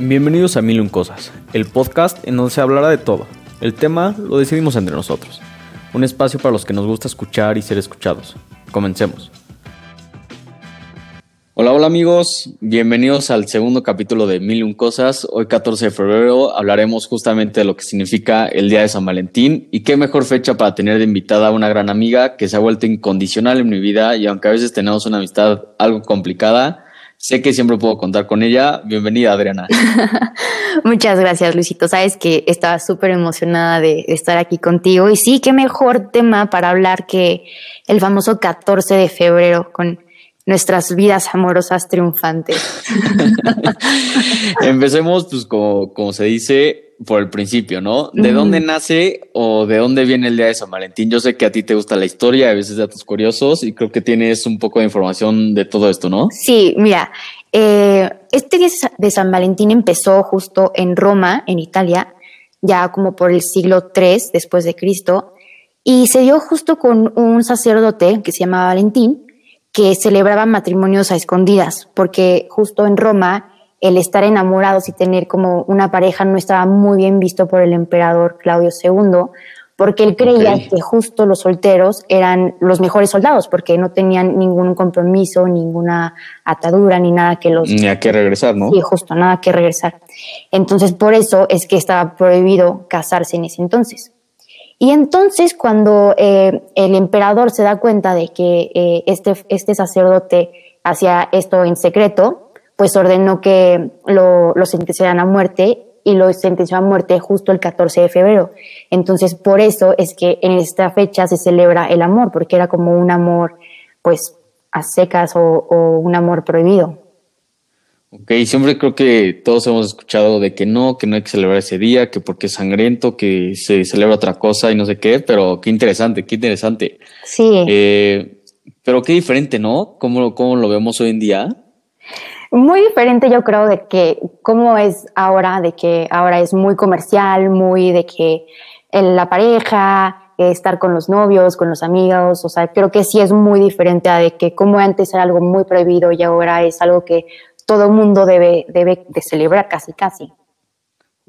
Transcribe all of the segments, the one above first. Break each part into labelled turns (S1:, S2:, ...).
S1: Bienvenidos a Mil Un Cosas, el podcast en donde se hablará de todo. El tema lo decidimos entre nosotros. Un espacio para los que nos gusta escuchar y ser escuchados. Comencemos. Hola, hola amigos, bienvenidos al segundo capítulo de Mil Un Cosas. Hoy 14 de febrero hablaremos justamente de lo que significa el Día de San Valentín y qué mejor fecha para tener de invitada a una gran amiga que se ha vuelto incondicional en mi vida y aunque a veces tenemos una amistad algo complicada, Sé que siempre puedo contar con ella. Bienvenida, Adriana.
S2: Muchas gracias, Luisito. Sabes que estaba súper emocionada de estar aquí contigo. Y sí, qué mejor tema para hablar que el famoso 14 de febrero con nuestras vidas amorosas triunfantes.
S1: Empecemos, pues, como, como se dice, por el principio, ¿no? ¿De dónde nace o de dónde viene el Día de San Valentín? Yo sé que a ti te gusta la historia, a veces datos curiosos, y creo que tienes un poco de información de todo esto, ¿no?
S2: Sí, mira, eh, este Día de San Valentín empezó justo en Roma, en Italia, ya como por el siglo III después de Cristo, y se dio justo con un sacerdote que se llamaba Valentín, que celebraba matrimonios a escondidas, porque justo en Roma el estar enamorados y tener como una pareja no estaba muy bien visto por el emperador Claudio II, porque él creía que justo los solteros eran los mejores soldados, porque no tenían ningún compromiso, ninguna atadura, ni nada que los...
S1: Ni a qué regresar, ¿no?
S2: Sí, justo, nada que regresar. Entonces, por eso es que estaba prohibido casarse en ese entonces. Y entonces, cuando eh, el emperador se da cuenta de que eh, este, este sacerdote hacía esto en secreto, pues ordenó que lo, lo sentenciaran a muerte y lo sentenció a muerte justo el 14 de febrero. Entonces, por eso es que en esta fecha se celebra el amor, porque era como un amor, pues, a secas o, un amor prohibido.
S1: Ok, siempre creo que todos hemos escuchado de que no, que no hay que celebrar ese día, que porque es sangriento, que se celebra otra cosa y no sé qué, pero qué interesante, qué interesante.
S2: Sí.
S1: Eh, pero qué diferente, ¿no? ¿Cómo, ¿Cómo lo vemos hoy en día?
S2: Muy diferente yo creo de que cómo es ahora, de que ahora es muy comercial, muy de que en la pareja, estar con los novios, con los amigos, o sea, creo que sí es muy diferente a de que como antes era algo muy prohibido y ahora es algo que todo mundo debe, debe de celebrar casi, casi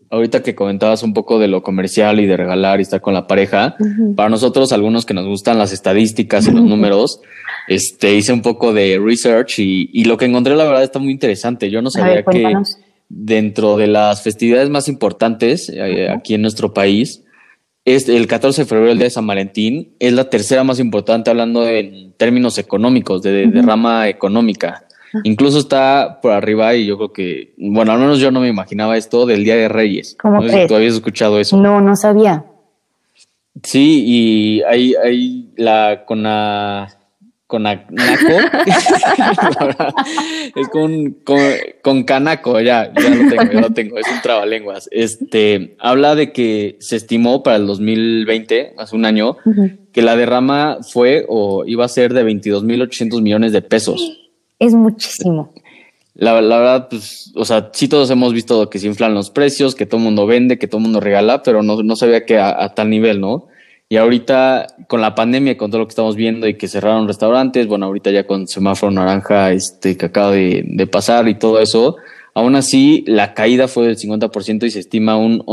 S1: ahorita que comentabas un poco de lo comercial y de regalar y estar con la pareja, para nosotros, algunos que nos gustan las estadísticas y los números, este, hice un poco de research y, lo que encontré, la verdad, está muy interesante. Yo no sabía que dentro de las festividades más importantes eh, aquí en nuestro país, es el 14 de febrero, el día de San Valentín, es la tercera más importante hablando en términos económicos, de, de rama económica. Incluso está por arriba y yo creo que, bueno, al menos yo no me imaginaba esto del Día de Reyes.
S2: ¿Cómo
S1: no sé si tú habías escuchado eso.
S2: No, no sabía.
S1: Sí, y hay, hay la con la con Naco. es con, con, Canaco, ya, ya lo tengo, ya lo tengo, es un trabalenguas. Este habla de que se estimó para el 2020, hace un año, que la derrama fue o iba a ser de 22.800 millones de pesos
S2: es muchísimo.
S1: La, verdad, pues, o sea, sí todos hemos visto que se inflan los precios, que todo el mundo vende, que todo el mundo regala, pero no, no sabía que a, tal nivel, ¿no? Y ahorita, con la pandemia, con todo lo que estamos viendo y que cerraron restaurantes, bueno, ahorita ya con semáforo naranja, este, que acaba de, de pasar y todo eso, aún así, la caída fue del 50% y se estima un,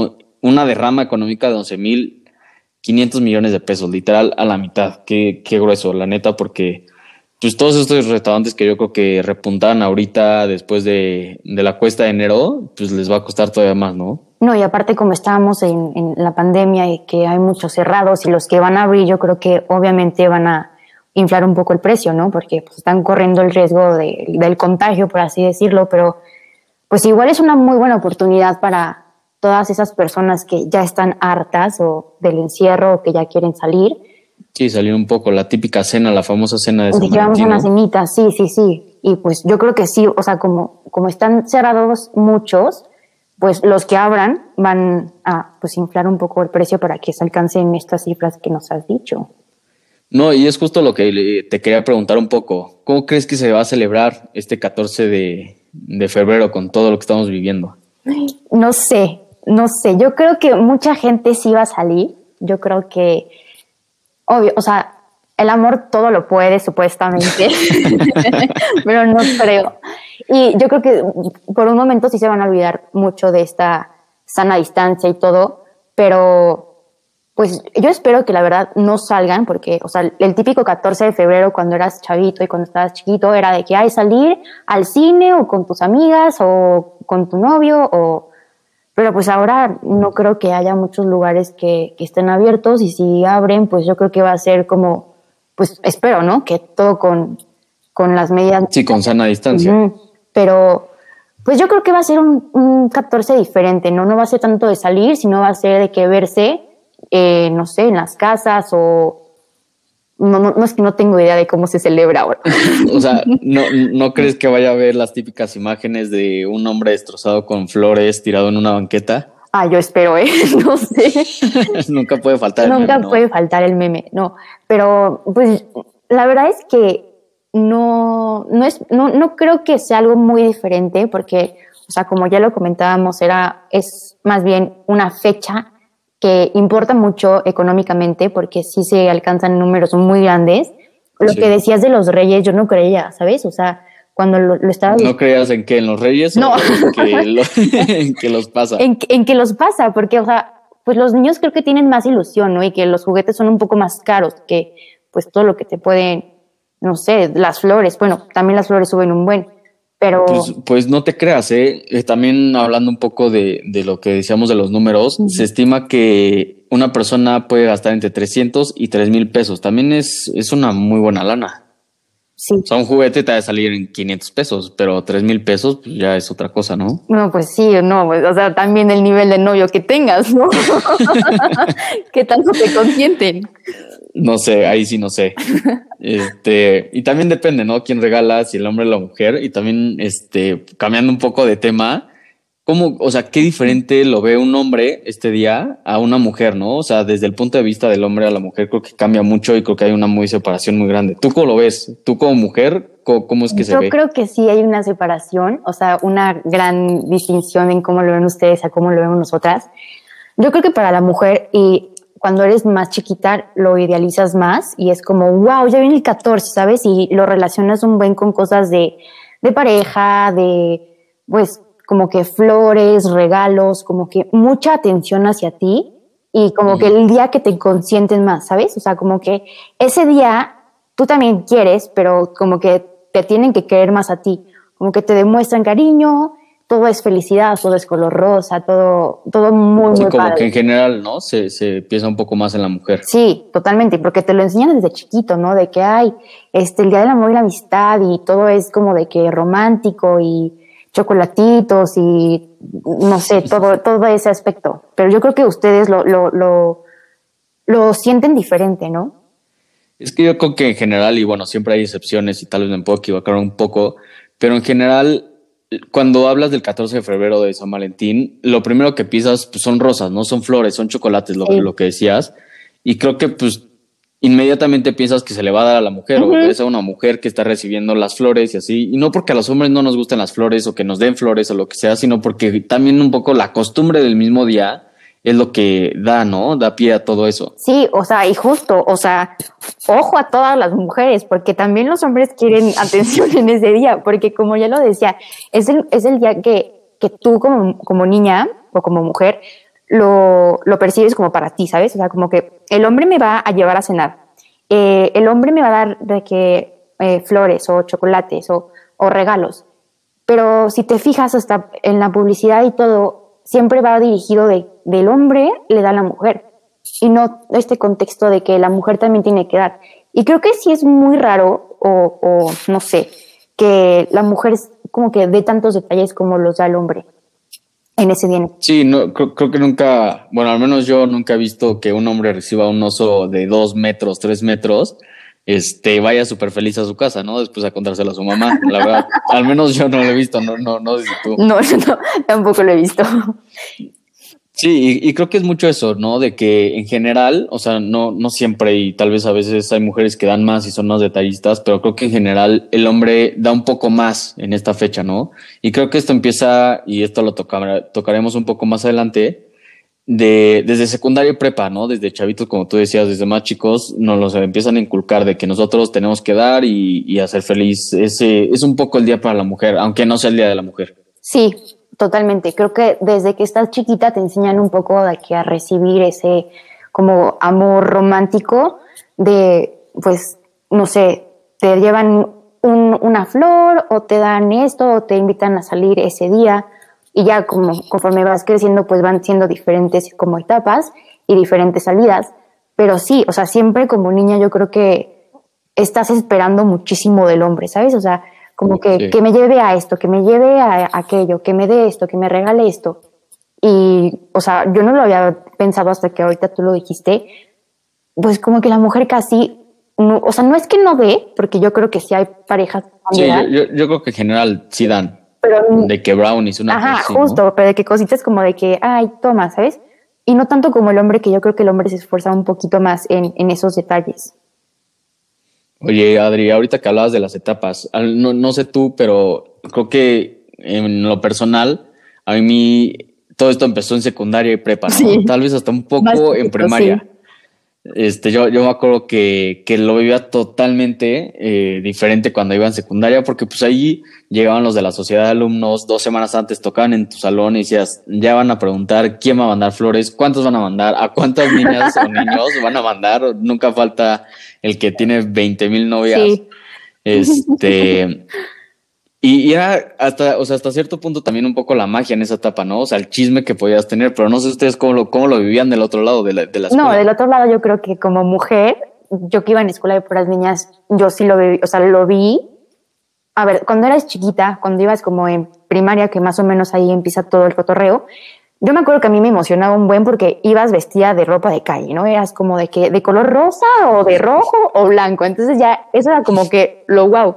S1: una derrama económica de 11.500 millones de pesos, literal, a la mitad. Qué, qué grueso, la neta, porque pues todos estos restaurantes que yo creo que repuntan ahorita después de, la cuesta de enero, pues les va a costar todavía más, ¿no?
S2: No, y aparte como estábamos en, la pandemia y que hay muchos cerrados y los que van a abrir, yo creo que obviamente van a inflar un poco el precio, ¿no? Porque pues, están corriendo el riesgo del contagio, por así decirlo, pero pues igual es una muy buena oportunidad para todas esas personas que ya están hartas o del encierro o que ya quieren salir
S1: Sí, salió un poco la típica cena, la famosa cena de San
S2: Llevamos una cenita, sí, sí, sí. Y pues yo creo que sí, o sea, como, como están cerrados muchos, pues los que abran van a pues inflar un poco el precio para que se alcancen estas cifras que nos has dicho.
S1: No, y es justo lo que te quería preguntar un poco. ¿Cómo crees que se va a celebrar este 14 de, de febrero con todo lo que estamos viviendo?
S2: No sé, no sé. Yo creo que mucha gente sí va a salir. Yo creo que obvio, o sea, el amor todo lo puede, supuestamente, pero no creo. Y yo creo que por un momento sí se van a olvidar mucho de esta sana distancia y todo, pero pues yo espero que la verdad no salgan, porque, o sea, el típico 14 de febrero cuando eras chavito y cuando estabas chiquito era de que hay salir al cine o con tus amigas o con tu novio o... Pero pues ahora no creo que haya muchos lugares que, que estén abiertos y si abren, pues yo creo que va a ser como, pues espero, ¿no? Que todo con, con las medidas...
S1: Sí, con sana distancia.
S2: Pero pues yo creo que va a ser un, un 14 diferente, ¿no? No va a ser tanto de salir, sino va a ser de que verse eh, no sé, en las casas o... No, no, es que no tengo idea de cómo se celebra ahora.
S1: o sea, ¿no, ¿no crees que vaya a ver las típicas imágenes de un hombre destrozado con flores tirado en una banqueta?
S2: Ah, yo espero, ¿eh? No sé.
S1: Nunca puede faltar
S2: el Nunca meme, puede faltar el meme, no. Pero, pues, la verdad es que no, no, es, no, no creo que sea algo muy diferente porque, o sea, como ya lo comentábamos, era, es más bien una fecha que importa mucho económicamente porque sí se alcanzan números muy grandes. Lo que decías de los reyes, yo no creía, ¿sabes? O sea, cuando lo, estaba...
S1: ¿No creías en que en los reyes?
S2: No.
S1: en, que los pasa.
S2: En, en, que los pasa, porque, o sea, pues los niños creo que tienen más ilusión, ¿no? Y que los juguetes son un poco más caros que, pues, todo lo que te pueden, no sé, las flores. Bueno, también las flores suben un buen. Pero...
S1: Pues, pues, no te creas, ¿eh? ¿eh? También hablando un poco de, de, lo que decíamos de los números, se estima que una persona puede gastar entre 300 y 3 mil pesos. También es, es una muy buena lana.
S2: Sí.
S1: O sea, un juguete te va a salir en 500 pesos, pero 3 mil pesos pues ya es otra cosa, ¿no?
S2: No, pues sí, no, pues, o sea, también el nivel de novio que tengas, ¿no? ¿Qué tanto te consienten?
S1: No sé, ahí sí no sé. Este, y también depende, ¿no? Quién regala, si el hombre o la mujer. Y también, este, cambiando un poco de tema, ¿cómo, o sea, qué diferente lo ve un hombre este día a una mujer, ¿no? O sea, desde el punto de vista del hombre a la mujer, creo que cambia mucho y creo que hay una muy separación muy grande. ¿Tú cómo lo ves? ¿Tú como mujer, cómo, es que se ve?
S2: Yo creo que sí hay una separación, o sea, una gran distinción en cómo lo ven ustedes a cómo lo vemos nosotras. Yo creo que para la mujer, y cuando eres más chiquita lo idealizas más y es como, wow, ya viene el 14, ¿sabes? Y lo relacionas un buen con cosas de, de pareja, de, pues, como que flores, regalos, como que mucha atención hacia ti y como que el día que te consienten más, ¿sabes? O sea, como que ese día tú también quieres, pero como que te tienen que querer más a ti, como que te demuestran cariño, todo es felicidad, todo es color rosa, todo, todo muy,
S1: sí,
S2: muy
S1: como que en general, ¿no? Se, se piensa un poco más en la mujer.
S2: Sí, totalmente, porque te lo enseñan desde chiquito, ¿no? De que hay este, el Día del Amor y la Amistad y todo es como de que romántico y chocolatitos y no sé, todo, todo ese aspecto. Pero yo creo que ustedes lo, lo, lo, lo sienten diferente, ¿no?
S1: Es que yo creo que en general, y bueno, siempre hay excepciones y tal vez me puedo equivocar un poco, pero en general cuando hablas del 14 de febrero de San Valentín, lo primero que pisas pues, son rosas, no son flores, son chocolates, lo, lo que decías. Y creo que pues inmediatamente piensas que se le va a dar a la mujer o es a una mujer que está recibiendo las flores y así. Y no porque a los hombres no nos gusten las flores o que nos den flores o lo que sea, sino porque también un poco la costumbre del mismo día es lo que da, ¿no? Da pie a todo eso.
S2: Sí, o sea, y justo, o sea, ojo a todas las mujeres, porque también los hombres quieren atención en ese día, porque como ya lo decía, es el, es el día que, que tú como, como niña o como mujer lo, lo, percibes como para ti, ¿sabes? O sea, como que el hombre me va a llevar a cenar, eh, el hombre me va a dar de que eh, flores o chocolates o, o regalos, pero si te fijas hasta en la publicidad y todo, siempre va dirigido de, del hombre le da a la mujer y no este contexto de que la mujer también tiene que dar. Y creo que sí es muy raro o, o no sé, que la mujer como que dé tantos detalles como los da el hombre en ese día.
S1: Sí, no, creo, creo, que nunca, bueno, al menos yo nunca he visto que un hombre reciba un oso de dos metros, tres metros este, vaya súper feliz a su casa, ¿no? Después a contárselo a su mamá. La verdad, al menos yo no lo he visto, no, no, no tú.
S2: No, no, tampoco lo he visto.
S1: Sí, y, creo que es mucho eso, ¿no? De que en general, o sea, no, no siempre y tal vez a veces hay mujeres que dan más y son más detallistas, pero creo que en general el hombre da un poco más en esta fecha, ¿no? Y creo que esto empieza, y esto lo tocaremos un poco más adelante, de, desde secundaria y prepa, ¿no? Desde chavitos, como tú decías, desde más chicos, nos los empiezan a inculcar de que nosotros tenemos que dar y, y hacer feliz. Ese es un poco el día para la mujer, aunque no sea el día de la mujer.
S2: Sí, totalmente. Creo que desde que estás chiquita te enseñan un poco de que a recibir ese como amor romántico de, pues, no sé, te llevan un, una flor o te dan esto o te invitan a salir ese día y ya como conforme vas creciendo pues van siendo diferentes como etapas y diferentes salidas, pero sí, o sea, siempre como niña yo creo que estás esperando muchísimo del hombre, ¿sabes? O sea, como que, que me lleve a esto, que me lleve a aquello, que me dé esto, que me regale esto. Y, o sea, yo no lo había pensado hasta que ahorita tú lo dijiste, pues como que la mujer casi, no, o sea, no es que no dé, porque yo creo que sí hay parejas.
S1: Sí, yo, yo, creo que en general sí dan de que brownies, una
S2: Ajá, justo, pero de que cositas como de que, ay, toma, ¿sabes? Y no tanto como el hombre, que yo creo que el hombre se esfuerza un poquito más en, en esos detalles.
S1: Oye, Adri, ahorita que hablabas de las etapas, no, no sé tú, pero creo que en lo personal, a mí todo esto empezó en secundaria y prepa, ¿no? Tal vez hasta un poco en primaria. Este, yo, yo me acuerdo que, que lo vivía totalmente eh, diferente cuando iba en secundaria, porque pues ahí llegaban los de la sociedad de alumnos, dos semanas antes tocaban en tu salón y decías, ya van a preguntar quién va a mandar flores, cuántos van a mandar, a cuántas niñas o niños van a mandar, nunca falta el que tiene 20 mil novias. Este, y, era hasta, o sea, hasta cierto punto también un poco la magia en esa etapa, ¿no? O sea, el chisme que podías tener, pero no sé ustedes cómo lo, cómo lo vivían del otro lado de la, de la escuela.
S2: No, del otro lado yo creo que como mujer, yo que iba en escuela de puras niñas, yo sí lo vi, o sea, lo vi. A ver, cuando eras chiquita, cuando ibas como en primaria, que más o menos ahí empieza todo el cotorreo, yo me acuerdo que a mí me emocionaba un buen porque ibas vestida de ropa de calle, ¿no? Eras como de que de color rosa o de rojo o blanco. Entonces ya eso era como que lo wow.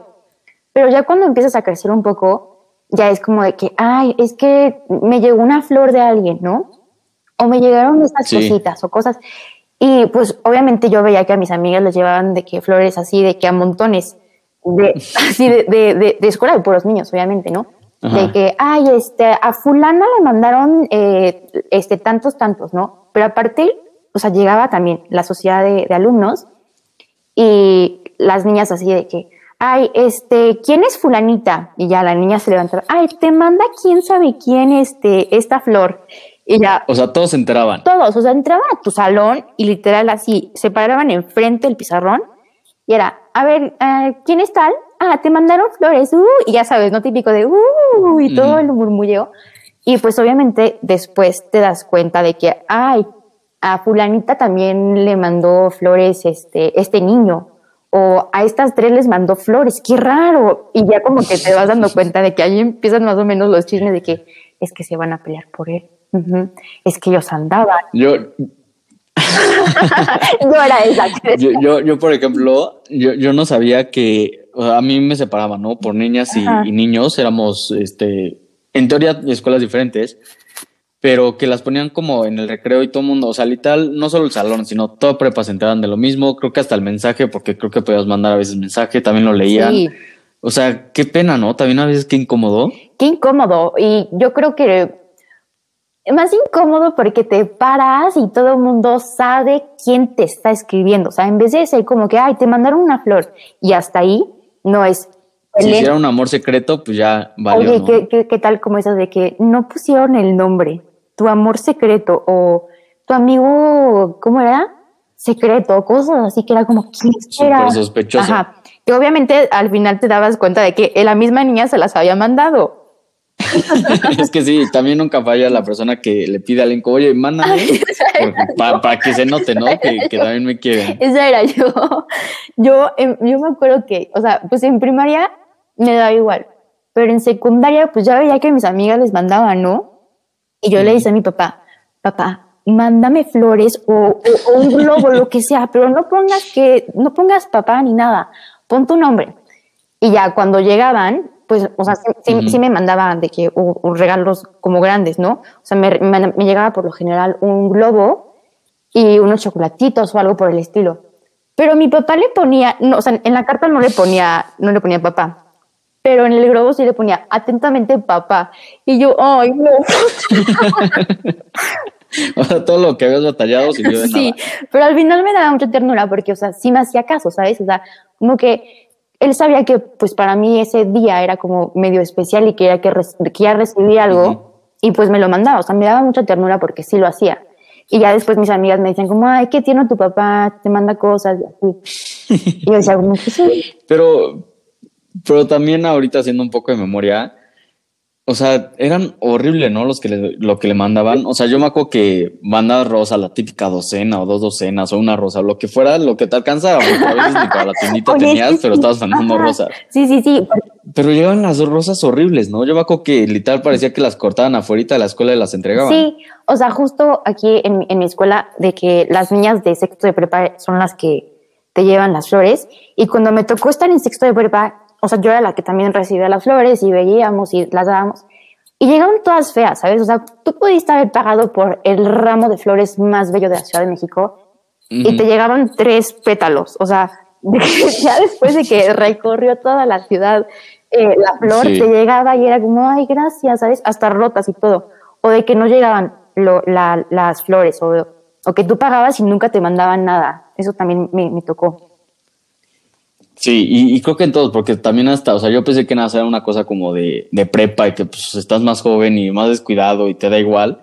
S2: Pero ya cuando empiezas a crecer un poco, ya es como de que, ay, es que me llegó una flor de alguien, ¿no? O me llegaron estas cositas o cosas. Y pues obviamente yo veía que a mis amigas les llevaban de que flores así, de que a montones, de, así de, de, de, escuela de puros niños, obviamente, ¿no? De que, ay, este, a fulana le mandaron eh, este, tantos, tantos, ¿no? Pero aparte, o sea, llegaba también la sociedad de, de alumnos y las niñas así de que, ay, este, ¿quién es fulanita? Y ya la niña se levanta, ay, te manda quién sabe quién, este, esta flor. Y ya.
S1: O sea, todos se enteraban.
S2: Todos, o sea, entraban a tu salón y literal así, se paraban enfrente del pizarrón y era, a ver, uh, ¿quién es tal? Ah, te mandaron flores, uh, y ya sabes, no típico de, uh, y todo el murmulleo. Y pues obviamente después te das cuenta de que, ay, a fulanita también le mandó flores este, este niño o a estas tres les mandó flores, qué raro. Y ya como que te vas dando cuenta de que ahí empiezan más o menos los chismes de que es que se van a pelear por él. Es que ellos andaban.
S1: Yo,
S2: yo era esa.
S1: Yo, yo, yo, por ejemplo, yo, yo no sabía que a mí me separaban, ¿no? Por niñas y, y, niños, éramos, este, en teoría, escuelas diferentes pero que las ponían como en el recreo y todo el mundo, o sea, literal, no solo el salón, sino todo prepa se enteraban de lo mismo, creo que hasta el mensaje, porque creo que podías mandar a veces mensaje, también lo leían. Sí. O sea, qué pena, ¿no? También a veces qué incómodo.
S2: Qué incómodo. Y yo creo que más incómodo porque te paras y todo el mundo sabe quién te está escribiendo. O sea, en vez de ser como que, ay, te mandaron una flor y hasta ahí, no es.
S1: Si hiciera un amor secreto, pues ya valió.
S2: Oye, ¿no? ¿qué, qué, qué tal como esas de que no pusieron el nombre? tu amor secreto o tu amigo, ¿cómo era? Secreto, cosas así que era como, ¿quién
S1: era? sospechoso. Ajá.
S2: Que obviamente al final te dabas cuenta de que la misma niña se las había mandado.
S1: es que sí, también nunca falla la persona que le pide al oye, mándame, para pa que se note, ¿no? Que, que, también me quieren.
S2: Esa era yo. Yo, yo me acuerdo que, o sea, pues en primaria me daba igual, pero en secundaria, pues ya veía que mis amigas les mandaban, ¿no? Y yo le dije a mi papá, papá, mándame flores o, o, o un globo, lo que sea, pero no pongas que, no pongas papá ni nada, pon tu nombre. Y ya cuando llegaban, pues, o sea, sí, sí, uh -huh. sí me mandaban de que o, o regalos como grandes, ¿no? O sea, me, me, me, llegaba por lo general un globo y unos chocolatitos o algo por el estilo. Pero mi papá le ponía, no, o sea, en la carta no le ponía, no le ponía papá pero en el globo sí le ponía atentamente papá. Y yo, ay, no.
S1: o sea, todo lo que habías batallado de
S2: sí, pero al final me daba mucha ternura porque, o sea, sí me hacía caso, ¿sabes? O sea, como que él sabía que, pues, para mí ese día era como medio especial y quería que, quería recibir algo y pues me lo mandaba. O sea, me daba mucha ternura porque sí lo hacía. Y ya después mis amigas me dicen como, ay, ¿qué tiene tu papá? Te manda cosas y así. y yo decía como, sí.
S1: Pero, pero también ahorita haciendo un poco de memoria, o sea, eran horribles, ¿no? Los que le, lo que le mandaban. O sea, yo me acuerdo que mandaba rosa, la típica docena o dos docenas o una rosa, lo que fuera, lo que te alcanzaba, porque a veces ni para la tiendita tenías, pero estabas mandando rosas.
S2: Sí, sí, sí.
S1: Pero llegaban las dos rosas horribles, ¿no? Yo me acuerdo que literal parecía que las cortaban afuera de la escuela y las entregaban.
S2: Sí, o sea, justo aquí en, en mi escuela, de que las niñas de sexto de prepa son las que te llevan las flores. Y cuando me tocó estar en sexto de prepa, o sea, yo era la que también recibía las flores y veíamos y las dábamos. Y llegaron todas feas, ¿sabes? O sea, tú pudiste haber pagado por el ramo de flores más bello de la Ciudad de México y te llegaban tres pétalos. O sea, ya después de que recorrió toda la ciudad, eh, la flor te llegaba y era como, ay, gracias, ¿sabes? Hasta rotas y todo. O de que no llegaban las flores o, o, que tú pagabas y nunca te mandaban nada. Eso también me, me tocó.
S1: Sí, y, creo que en todos, porque también hasta, o sea, yo pensé que nada era una cosa como de, de prepa y que pues estás más joven y más descuidado y te da igual.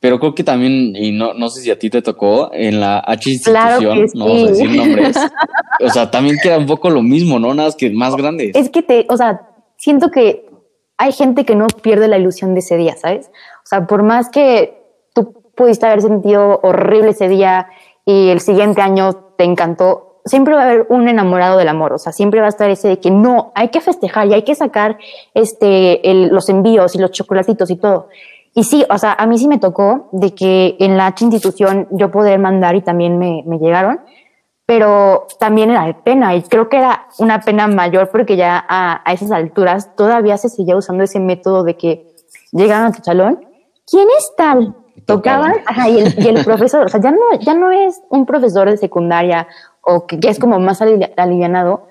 S1: Pero creo que también, y no, no sé si a ti te tocó, en la H institución, no vamos a decir nombres, o sea, también queda un poco lo mismo, ¿no? Nada más que más grande.
S2: Es que te, o sea, siento que hay gente que no pierde la ilusión de ese día, ¿sabes? O sea, por más que tú pudiste haber sentido horrible ese día y el siguiente año te encantó, siempre va a haber un enamorado del amor, o sea, siempre va a estar ese de que no, hay que festejar y hay que sacar este, los envíos y los chocolatitos y todo. Y sí, o sea, a mí sí me tocó de que en la institución yo poder mandar y también me, me llegaron, pero también era de pena y creo que era una pena mayor porque ya a, a esas alturas todavía se seguía usando ese método de que llegaban a tu salón, ¿quién es tal? Tocaban, ajá, y el, y el profesor, o sea, ya no, ya no es un profesor de secundaria o que ya es como más alivianado,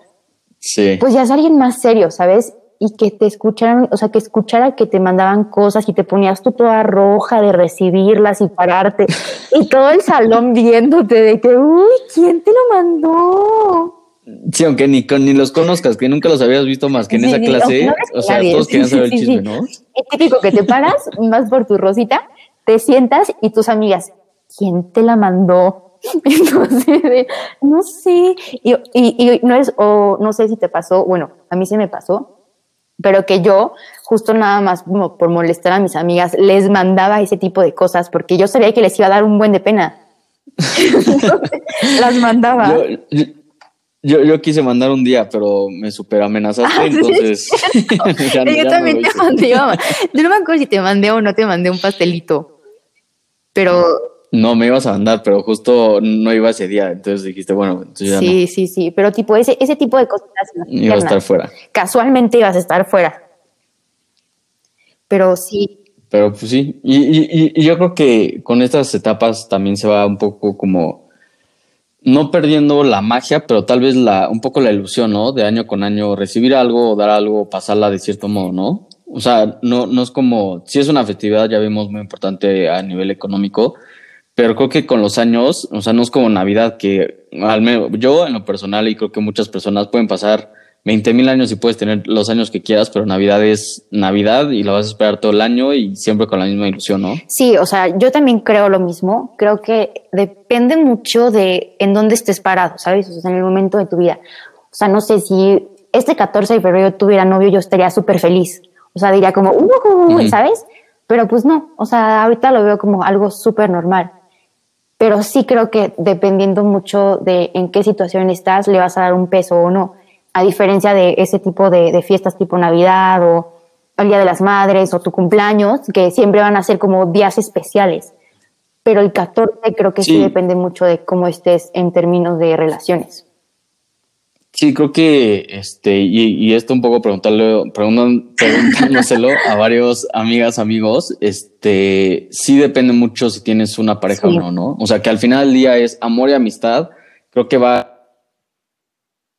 S1: sí.
S2: pues ya es alguien más serio, ¿sabes? Y que te escucharan, o sea, que escuchara que te mandaban cosas y te ponías tú toda roja de recibirlas y pararte y todo el salón viéndote de que, uy, ¿quién te lo mandó?
S1: Sí, aunque ni, ni los conozcas, que nunca los habías visto más que en esa clase, o sea, todos querían saber el chisme, ¿no?
S2: Es típico que te paras, vas por tu rosita, te sientas y tus amigas, ¿quién te la mandó? Entonces, no sé, y, y, no es, o no sé si te pasó, bueno, a mí se me pasó, pero que yo, justo nada más por molestar a mis amigas, les mandaba ese tipo de cosas porque yo sabía que les iba a dar un buen de pena. las mandaba.
S1: Yo, yo, quise mandar un día, pero me super amenazaste, ah, entonces.
S2: yo también te mandé. Yo no me acuerdo si te mandé o no te mandé un pastelito, pero
S1: no me ibas a mandar, pero justo no iba ese día, entonces dijiste, bueno, entonces ya
S2: Sí, sí, sí, pero tipo ese, ese tipo de cosas.
S1: Iba a estar fuera.
S2: Casualmente ibas a estar fuera. Pero sí.
S1: Pero pues sí, y, y, y, yo creo que con estas etapas también se va un poco como, no perdiendo la magia, pero tal vez la, un poco la ilusión, ¿no? De año con año, recibir algo, dar algo, pasarla de cierto modo, ¿no? O sea, no, no es como, si es una festividad, ya vimos muy importante a nivel económico, pero creo que con los años, o sea, no es como Navidad, que al menos yo en lo personal y creo que muchas personas pueden pasar 20 mil años y puedes tener los años que quieras, pero Navidad es Navidad y la vas a esperar todo el año y siempre con la misma ilusión, ¿no?
S2: Sí, o sea, yo también creo lo mismo. Creo que depende mucho de en dónde estés parado, ¿sabes? O sea, en el momento de tu vida. O sea, no sé si este 14 de febrero tuviera novio, yo estaría súper feliz. O sea, diría como, uh, ¿sabes? Pero pues no, o sea, ahorita lo veo como algo súper normal pero sí creo que dependiendo mucho de en qué situación estás, le vas a dar un peso o no, a diferencia de ese tipo de, fiestas tipo Navidad o el Día de las Madres o tu cumpleaños, que siempre van a ser como días especiales. Pero el 14 creo que sí depende mucho de cómo estés en términos de relaciones.
S1: Sí, creo que este, y, y esto un poco preguntarle, preguntándoselo a varios amigas, amigos, este, sí depende mucho si tienes una pareja o no, ¿no? O sea, que al final del día es amor y amistad, creo que va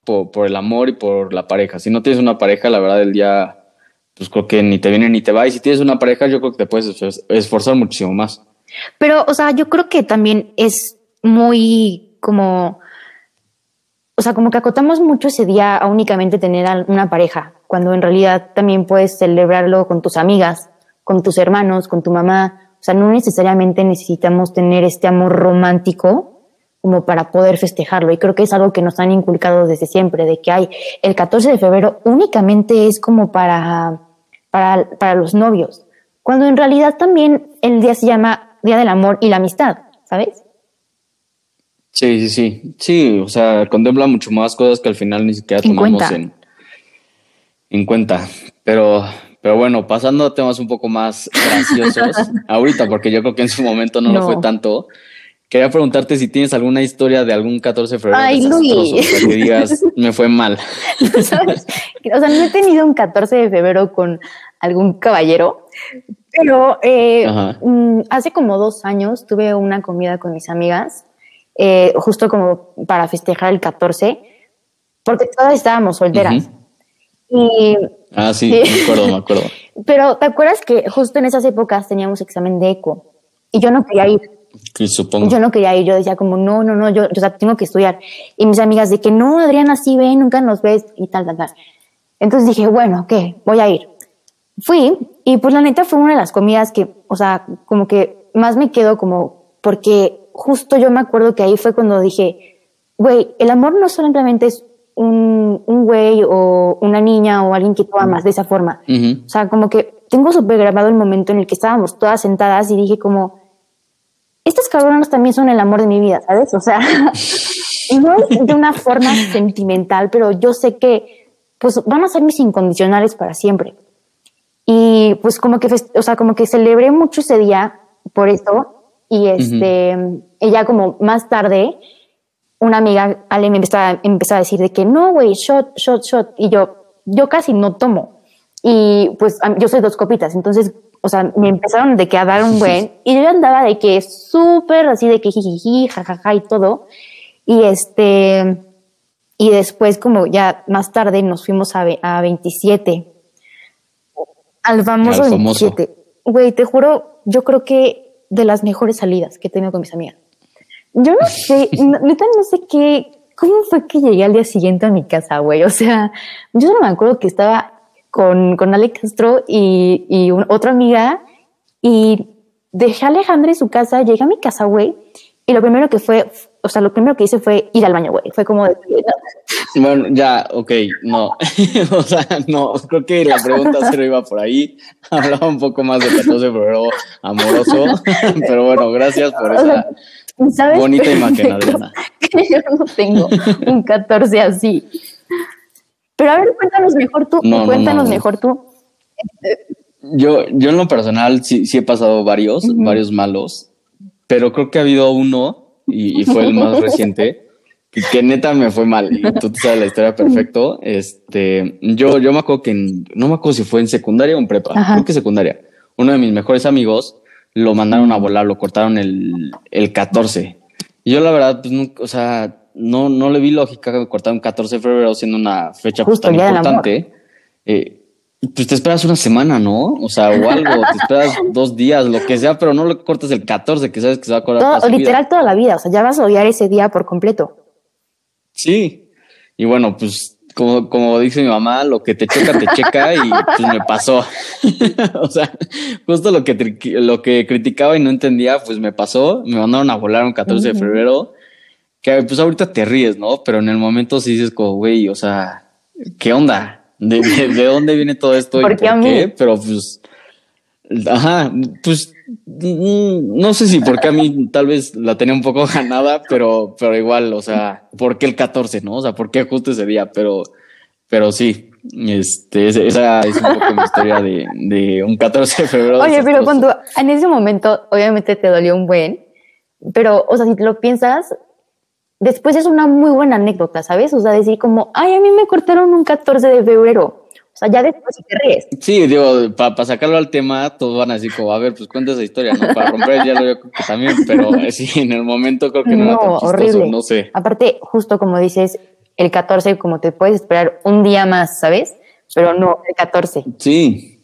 S1: por, por, el amor y por la pareja. Si no tienes una pareja, la verdad, el día, pues creo que ni te viene ni te va. Y si tienes una pareja, yo creo que te puedes esforzar muchísimo más.
S2: Pero, o sea, yo creo que también es muy como, o sea, como que acotamos mucho ese día a únicamente tener una pareja, cuando en realidad también puedes celebrarlo con tus amigas, con tus hermanos, con tu mamá. O sea, no necesariamente necesitamos tener este amor romántico como para poder festejarlo. Y creo que es algo que nos han inculcado desde siempre, de que hay el 14 de febrero únicamente es como para, para, para los novios, cuando en realidad también el día se llama Día del Amor y la Amistad, ¿sabes?
S1: Sí, sí, sí. Sí, o sea, contempla mucho más cosas que al final ni siquiera tomamos en, en cuenta. Pero, pero bueno, pasando a temas un poco más graciosos, ahorita, porque yo creo que en su momento no, lo fue tanto. Quería preguntarte si tienes alguna historia de algún 14 de febrero.
S2: Ay, Luis.
S1: que digas, me fue mal.
S2: ¿Sabes? O sea, no he tenido un 14 de febrero con algún caballero, pero eh, mm, hace como dos años tuve una comida con mis amigas eh, justo como para festejar el 14, porque todas estábamos solteras. Y,
S1: ah, sí, me acuerdo, me acuerdo.
S2: Pero ¿te acuerdas que justo en esas épocas teníamos examen de eco? Y yo no quería ir.
S1: Sí, supongo.
S2: Yo no quería ir, yo decía como, no, no, no, yo, yo tengo que estudiar. Y mis amigas de que, no, Adriana, sí, ve, nunca nos ves y tal, tal, tal. Entonces dije, bueno, ¿qué? Voy a ir. Fui y pues la neta fue una de las comidas que, o sea, como que más me quedo como porque justo yo me acuerdo que ahí fue cuando dije, güey, el amor no solamente es un, un güey o una niña o alguien que tú amas de esa forma. O sea, como que tengo súper grabado el momento en el que estábamos todas sentadas y dije como, estas cabronas también son el amor de mi vida, ¿sabes? O sea, no es de una forma sentimental, pero yo sé que pues van a ser mis incondicionales para siempre. Y pues como que, o sea, como que celebré mucho ese día por eso y este, ella como más tarde, una amiga, Ale, me empezó a, empezó a decir de que no, güey, shot, shot, shot. Y yo, yo casi no tomo. Y pues yo soy dos copitas, entonces, o sea, me empezaron de que a dar un buen, y yo andaba de que súper así de que jijiji, jajaja y todo. Y este, y después como ya más tarde nos fuimos a, a 27. Al famoso, al famoso. 27. Güey, te juro, yo creo que de las mejores salidas que he tenido con mis amigas. Yo no sé, neta no sé qué, cómo fue que llegué al día siguiente a mi casa, güey. O sea, yo no me acuerdo que estaba con, con Ale Castro y, y otra amiga y dejé a Alejandra en su casa, llegué a mi casa, güey, y lo primero que fue, o sea, lo primero que hice fue ir al baño, güey. Fue como de,
S1: Bueno, ya, ok, no. o sea, no, creo que la pregunta se iba por ahí. Hablaba un poco más de 14 de febrero amoroso. Pero bueno, gracias por esa bonita imagen, Adriana.
S2: Que yo no tengo un 14 así. Pero a ver, cuéntanos mejor tú. cuéntanos mejor tú.
S1: Yo, yo en lo personal sí, sí he pasado varios, varios malos pero creo que ha habido uno y, fue el más reciente. Que, neta me fue mal y tú sabes la historia perfecto. Este, yo, yo me acuerdo que no me acuerdo si fue en secundaria o en prepa, creo que secundaria. Uno de mis mejores amigos lo mandaron a volar, lo cortaron el, el 14. Y yo la verdad, pues, no, o sea, no, no le vi lógica que cortaron un 14 de febrero siendo una fecha pues, tan importante. Eh, pues te esperas una semana, ¿no? O sea, o algo, te esperas dos días, lo que sea, pero no lo cortes el 14, que sabes que se va a cortar.
S2: Todo, literal toda la vida, o sea, ya vas a odiar ese día por completo.
S1: Sí, y bueno, pues como, como dice mi mamá, lo que te checa, te checa y pues me pasó. o sea, justo lo que, lo que criticaba y no entendía, pues me pasó. Me mandaron a volar un 14 de febrero, que pues ahorita te ríes, ¿no? Pero en el momento sí dices como, güey, o sea, ¿qué onda? De, de, dónde viene todo esto y por qué, pero pues, ajá, pues mm, no sé si porque a mí tal vez la tenía un poco ganada, pero, pero igual, o sea, ¿por qué el 14, no? O sea, ¿por qué justo ese día? Pero, pero sí, este, esa es un poco mi historia de, de un 14 de febrero.
S2: Oye, pero cuando en ese momento, obviamente te dolió un buen, pero, o sea, si te lo piensas, después es una muy buena anécdota, ¿sabes? O sea, decir como, ay, a mí me cortaron un 14 de febrero. O sea, ya después te ríes.
S1: Sí, digo, para sacarlo al tema, todos van a decir como, a ver, pues cuenta esa historia, ¿no? Para romper ya lo que también, pero sí, en el momento creo que no, era tan horrible. no sé.
S2: Aparte, justo como dices, el 14, como te puedes esperar un día más, ¿sabes? Pero no, el 14.
S1: Sí.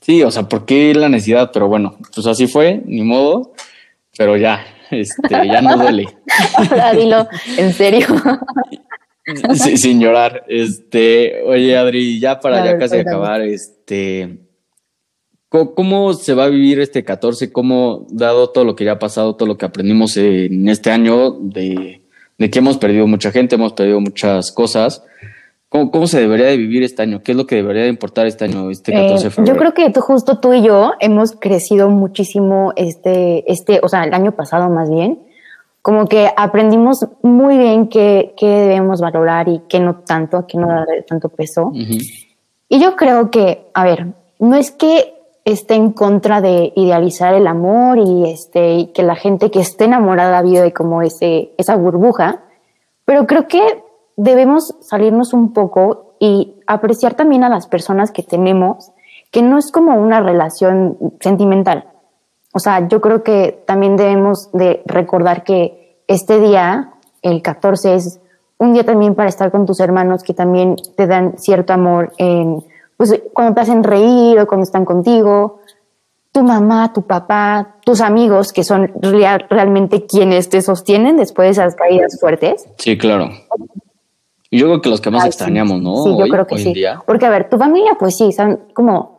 S1: Sí, o sea, ¿por qué la necesidad? Pero bueno, pues así fue, ni modo, pero ya, este, ya no duele.
S2: Ahora dilo, en serio.
S1: Sí, sin llorar. Este, oye, Adri, ya para ya casi acabar, este, ¿cómo, se va a vivir este 14? ¿Cómo, dado todo lo que ya ha pasado, todo lo que aprendimos en este año, de, de que hemos perdido mucha gente, hemos perdido muchas cosas? ¿Cómo, se debería de vivir este año? ¿Qué es lo que debería de importar este año, este 14 de
S2: eh,
S1: febrero?
S2: yo creo que tú, justo tú y yo hemos crecido muchísimo este, este, o sea, el año pasado más bien. Como que aprendimos muy bien qué, qué debemos valorar y qué no tanto, qué no darle tanto peso. Y yo creo que, a ver, no es que esté en contra de idealizar el amor y, este, y que la gente que esté enamorada vive como ese, esa burbuja, pero creo que debemos salirnos un poco y apreciar también a las personas que tenemos, que no es como una relación sentimental. O sea, yo creo que también debemos de recordar que este día, el 14, es un día también para estar con tus hermanos que también te dan cierto amor en, pues cuando te hacen reír o cuando están contigo, tu mamá, tu papá, tus amigos, que son realmente quienes te sostienen después de esas caídas fuertes.
S1: Sí, claro. Y yo creo que los que más extrañamos, ¿no?
S2: Sí, yo creo que sí. Porque, a ver, tu familia, pues sí, son como,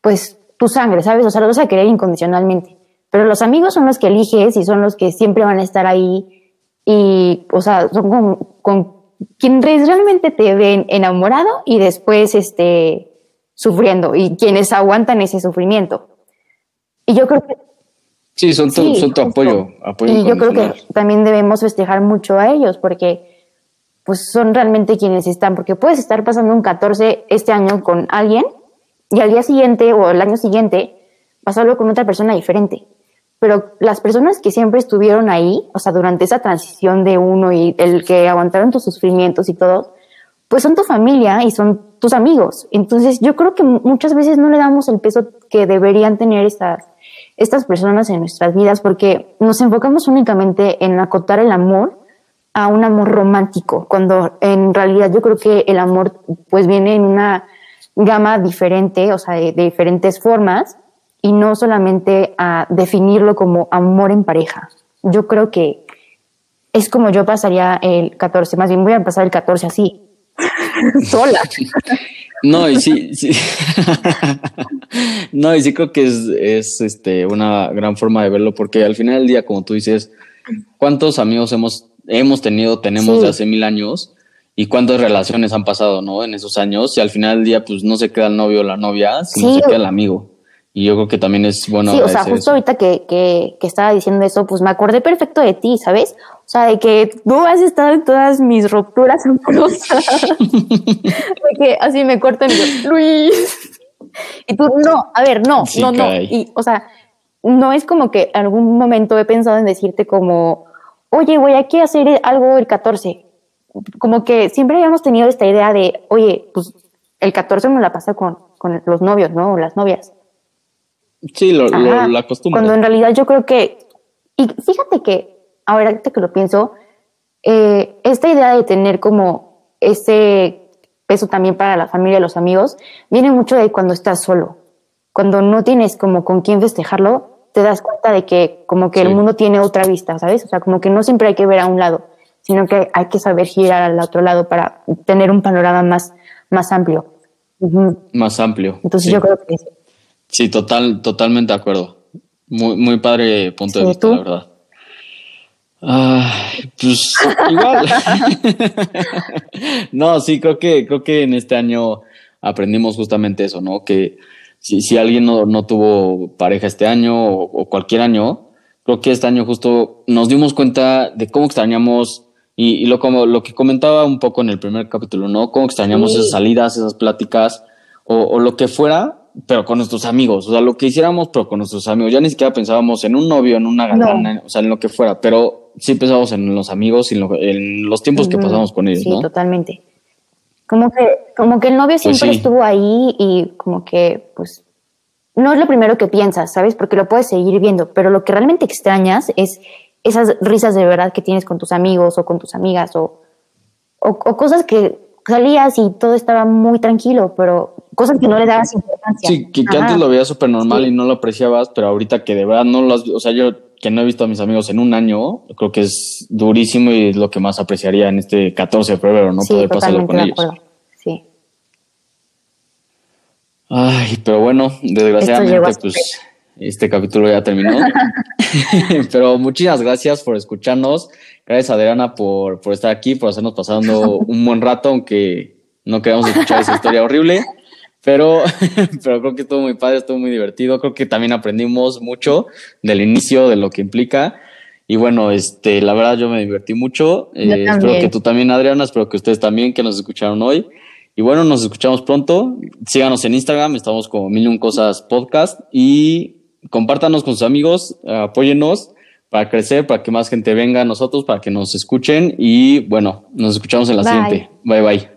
S2: pues, tu sangre, ¿sabes? O sea, los vas a querer incondicionalmente. Pero los amigos son los que eliges y son los que siempre van a estar ahí. Y, o sea, son con, con quienes realmente te ven enamorado y después, este, sufriendo. Y quienes aguantan ese sufrimiento. Y yo creo que
S1: Sí, son tu, son tu apoyo, apoyo.
S2: Y yo creo que también debemos festejar mucho a ellos porque pues son realmente quienes están, porque puedes estar pasando un 14 este año con alguien y al día siguiente o el año siguiente pasarlo con otra persona diferente. Pero las personas que siempre estuvieron ahí, o sea, durante esa transición de uno y el que aguantaron tus sufrimientos y todo, pues son tu familia y son tus amigos. Entonces yo creo que muchas veces no le damos el peso que deberían tener estas, estas personas en nuestras vidas porque nos enfocamos únicamente en acotar el amor a un amor romántico, cuando en realidad yo creo que el amor pues viene en una gama diferente, o sea, de, diferentes formas, y no solamente a definirlo como amor en pareja. Yo creo que es como yo pasaría el 14, más bien voy a pasar el 14 así, sola.
S1: No, y sí, sí. no, y sí creo que es, es este, una gran forma de verlo, porque al final del día, como tú dices, ¿cuántos amigos hemos hemos tenido, tenemos de hace mil años y cuántas relaciones han pasado, ¿no? En esos años y al final del día, pues no se queda el novio o la novia, sino se queda el amigo. Y yo creo que también es bueno.
S2: Sí, o sea, justo ahorita que, que, que, estaba diciendo eso, pues me acordé perfecto de ti, ¿sabes? O sea, de que tú has estado en todas mis rupturas amorosas. de que así me cortan y yo, Luis. Y tú, no, a ver, no, no, no. Y, o sea, no es como que en algún momento he pensado en decirte como, oye, güey, hay que hacer algo el 14. Como que siempre habíamos tenido esta idea de, oye, pues el 14 me la pasa con, con los novios, ¿no? O las novias.
S1: Sí, lo, la costumbre.
S2: Cuando en realidad yo creo que, y fíjate que, ahora que lo pienso, eh, esta idea de tener como ese peso también para la familia y los amigos, viene mucho de cuando estás solo. Cuando no tienes como con quién festejarlo, te das cuenta de que como que el mundo tiene otra vista, ¿sabes? O sea, como que no siempre hay que ver a un lado, sino que hay que saber girar al otro lado para tener un panorama más, más amplio.
S1: Más amplio.
S2: Entonces yo creo que
S1: sí. Sí, total, totalmente de acuerdo. Muy, muy padre punto de vista, la verdad. pues igual. no, sí, creo que, creo que en este año aprendimos justamente eso, ¿no? Que si, si alguien no, no, tuvo pareja este año o, cualquier año, creo que este año justo nos dimos cuenta de cómo extrañamos y, y, lo, como, lo que comentaba un poco en el primer capítulo, ¿no? Cómo extrañamos esas salidas, esas pláticas o, o, lo que fuera, pero con nuestros amigos. O sea, lo que hiciéramos, pero con nuestros amigos. Ya ni siquiera pensábamos en un novio, en una galana, o sea, en lo que fuera, pero sí pensábamos en los amigos y en, los tiempos que pasamos con ellos,
S2: sí, totalmente. Como que, como que el novio pues siempre estuvo ahí y como que, pues, no es lo primero que piensas, ¿sabes? Porque lo puedes seguir viendo, pero lo que realmente extrañas es esas risas de verdad que tienes con tus amigos o con tus amigas o, o, cosas que salías y todo estaba muy tranquilo, pero cosas que no le dabas importancia.
S1: Sí, que, antes lo veías súper normal y no lo apreciabas, pero ahorita que de verdad no lo has, o sea, yo que no he visto a mis amigos en un año, creo que es durísimo y es lo que más apreciaría en este 14 de febrero, ¿no?
S2: Sí, Poder pasarlo con ellos. Sí.
S1: Ay, pero bueno, desgraciadamente, pues este capítulo ya terminó. pero muchísimas gracias por escucharnos. Gracias, Adriana, por, por estar aquí, por hacernos pasando un buen rato, aunque no queremos escuchar esa historia horrible. Pero, pero creo que estuvo muy padre, estuvo muy divertido. Creo que también aprendimos mucho del inicio, de lo que implica. Y bueno, este, la verdad yo me divertí mucho. Eh, espero que tú también, Adriana. Espero que ustedes también que nos escucharon hoy. Y bueno, nos escuchamos pronto. Síganos en Instagram, estamos como Mil Cosas Podcast. Y compártanos con sus amigos, apóyennos para crecer, para que más gente venga a nosotros, para que nos escuchen. Y bueno, nos escuchamos en la siguiente. Bye bye.